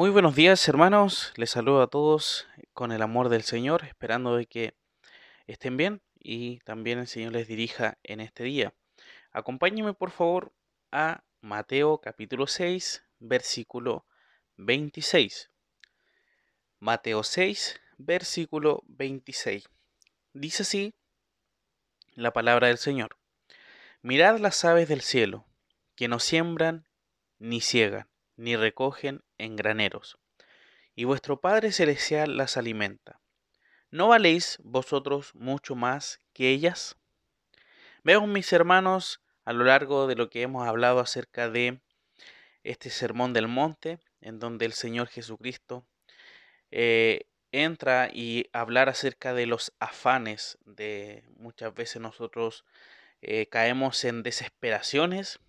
Muy buenos días hermanos, les saludo a todos con el amor del Señor, esperando de que estén bien y también el Señor les dirija en este día. Acompáñenme por favor a Mateo capítulo 6, versículo 26. Mateo 6, versículo 26. Dice así la palabra del Señor. Mirad las aves del cielo, que no siembran ni ciegan, ni recogen en graneros, y vuestro Padre Celestial las alimenta. ¿No valéis vosotros mucho más que ellas? Vemos, mis hermanos, a lo largo de lo que hemos hablado acerca de este sermón del monte, en donde el Señor Jesucristo eh, entra y hablar acerca de los afanes de muchas veces nosotros eh, caemos en desesperaciones,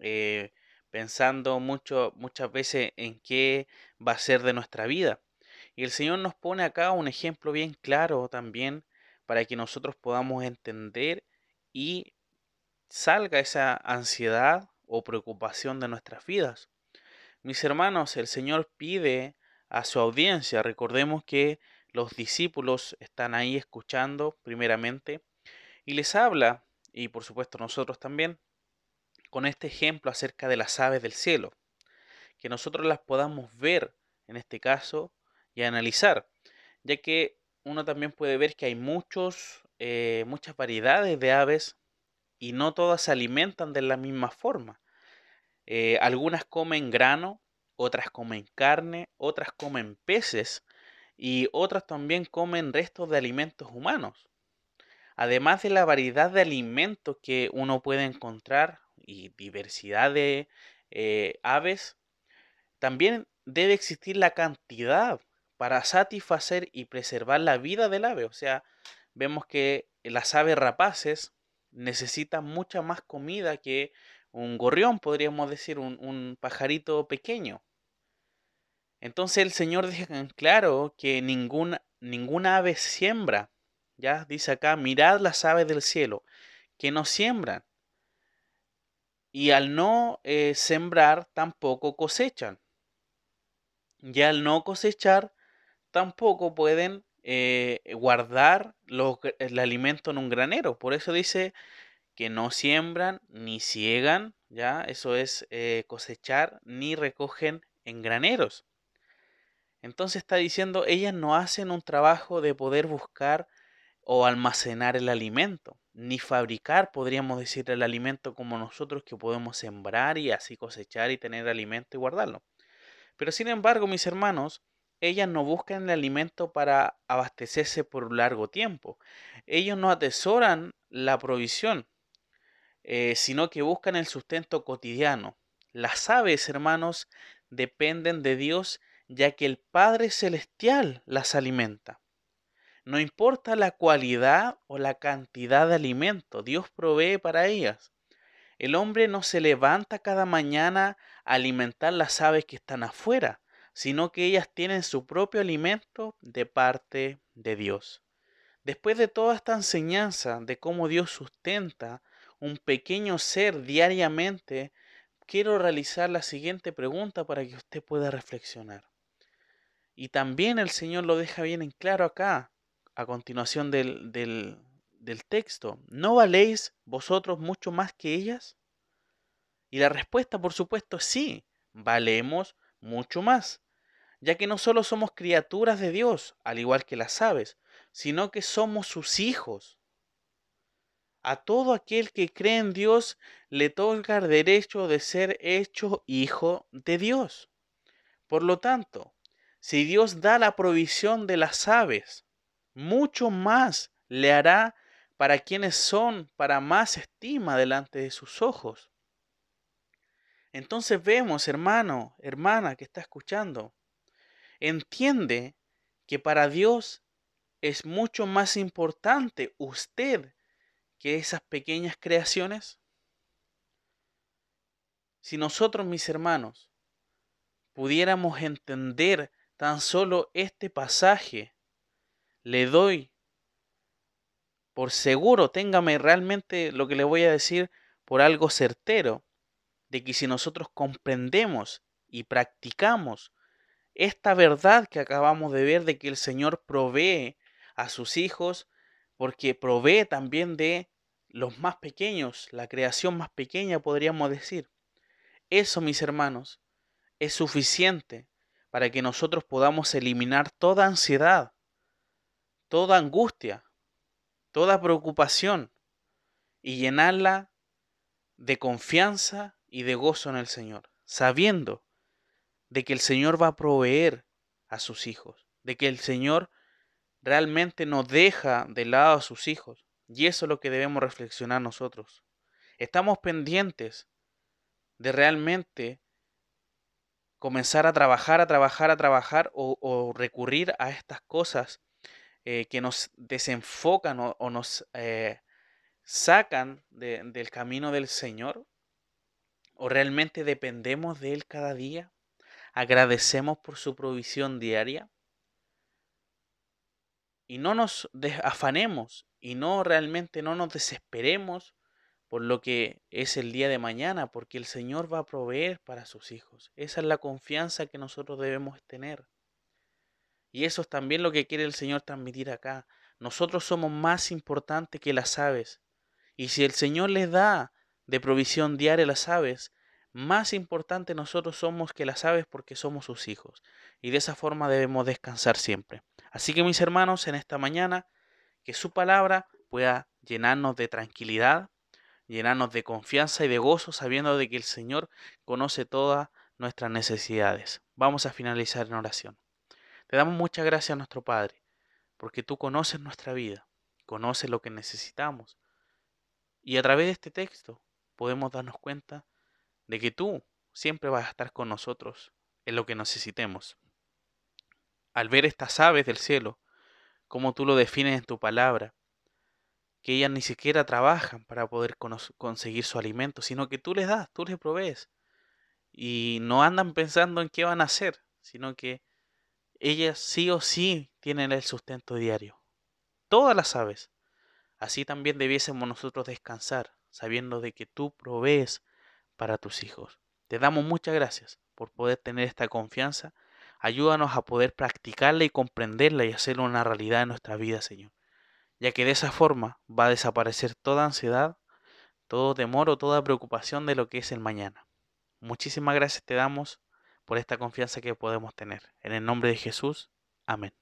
eh, pensando mucho, muchas veces en qué va a ser de nuestra vida. Y el Señor nos pone acá un ejemplo bien claro también para que nosotros podamos entender y salga esa ansiedad o preocupación de nuestras vidas. Mis hermanos, el Señor pide a su audiencia, recordemos que los discípulos están ahí escuchando primeramente y les habla, y por supuesto nosotros también, con este ejemplo acerca de las aves del cielo, que nosotros las podamos ver en este caso y analizar, ya que uno también puede ver que hay muchos, eh, muchas variedades de aves y no todas se alimentan de la misma forma. Eh, algunas comen grano, otras comen carne, otras comen peces y otras también comen restos de alimentos humanos. Además de la variedad de alimentos que uno puede encontrar y diversidad de eh, aves, también debe existir la cantidad para satisfacer y preservar la vida del ave. O sea, vemos que las aves rapaces necesitan mucha más comida que un gorrión, podríamos decir, un, un pajarito pequeño. Entonces el Señor deja en claro que ninguna, ninguna ave siembra. Ya dice acá, mirad las aves del cielo, que no siembran, y al no eh, sembrar tampoco cosechan. Y al no cosechar tampoco pueden eh, guardar el alimento en un granero. Por eso dice que no siembran ni ciegan, ya eso es eh, cosechar, ni recogen en graneros. Entonces está diciendo, ellas no hacen un trabajo de poder buscar o almacenar el alimento, ni fabricar, podríamos decir, el alimento como nosotros que podemos sembrar y así cosechar y tener alimento y guardarlo. Pero sin embargo, mis hermanos, ellas no buscan el alimento para abastecerse por un largo tiempo. Ellos no atesoran la provisión, eh, sino que buscan el sustento cotidiano. Las aves, hermanos, dependen de Dios, ya que el Padre Celestial las alimenta. No importa la cualidad o la cantidad de alimento, Dios provee para ellas. El hombre no se levanta cada mañana a alimentar las aves que están afuera, sino que ellas tienen su propio alimento de parte de Dios. Después de toda esta enseñanza de cómo Dios sustenta un pequeño ser diariamente, quiero realizar la siguiente pregunta para que usted pueda reflexionar. Y también el Señor lo deja bien en claro acá a continuación del, del, texto, ¿no valéis vosotros mucho más que ellas? Y la respuesta, por supuesto, es sí, valemos mucho más, ya que no solo somos criaturas de Dios, al igual que las aves, sino que somos sus hijos. A todo aquel que cree en Dios le toca el derecho de ser hecho hijo de Dios. Por lo tanto, si Dios da la provisión de las aves, mucho más le hará para quienes son para más estima delante de sus ojos. Entonces vemos, hermano, hermana que está escuchando, entiende que para Dios es mucho más importante usted que esas pequeñas creaciones. Si nosotros, mis hermanos, pudiéramos entender tan solo este pasaje le doy por seguro, téngame realmente lo que le voy a decir por algo certero, de que si nosotros comprendemos y practicamos esta verdad que acabamos de ver de que el Señor provee a sus hijos, porque provee también de los más pequeños, la creación más pequeña podríamos decir. Eso, mis hermanos, es suficiente para que nosotros podamos eliminar toda ansiedad, toda angustia, toda preocupación y llenarla de confianza y de gozo en el Señor, sabiendo de que el Señor va a proveer a sus hijos, de que el Señor realmente no deja de lado a sus hijos. Y eso es lo que debemos reflexionar nosotros. Estamos pendientes de realmente comenzar a trabajar, a trabajar, a trabajar o, recurrir a estas cosas eh, que nos desenfocan o, nos eh, sacan del camino del Señor? ¿O realmente dependemos de Él cada día? ¿Agradecemos por su provisión diaria? Y no nos afanemos y no realmente no nos desesperemos por lo que es el día de mañana, porque el Señor va a proveer para sus hijos. Esa es la confianza que nosotros debemos tener. Y eso es también lo que quiere el Señor transmitir acá. Nosotros somos más importantes que las aves. Y si el Señor les da de provisión diaria las aves, más importante nosotros somos que las aves porque somos sus hijos. Y de esa forma debemos descansar siempre. Así que mis hermanos, en esta mañana, que su palabra pueda llenarnos de tranquilidad, llenarnos de confianza y de gozo, sabiendo de que el Señor conoce todas nuestras necesidades. Vamos a finalizar en oración. Te damos muchas gracias a nuestro Padre, porque tú conoces nuestra vida, conoces lo que necesitamos. Y a través de este texto podemos darnos cuenta de que tú siempre vas a estar con nosotros en lo que necesitemos. Al ver estas aves del cielo, como tú lo defines en tu palabra, que ellas ni siquiera trabajan para poder conseguir su alimento, sino que tú les das, tú les provees. Y no andan pensando en qué van a hacer, sino que ellas sí o sí tienen el sustento diario. Todas las aves. Así también debiésemos nosotros descansar, sabiendo de que tú provees para tus hijos. Te damos muchas gracias por poder tener esta confianza. Ayúdanos a poder practicarla y comprenderla y hacerla una realidad en nuestra vida, Señor ya que de esa forma va a desaparecer toda ansiedad, todo temor o toda preocupación de lo que es el mañana. Muchísimas gracias te damos por esta confianza que podemos tener. En el nombre de Jesús, amén.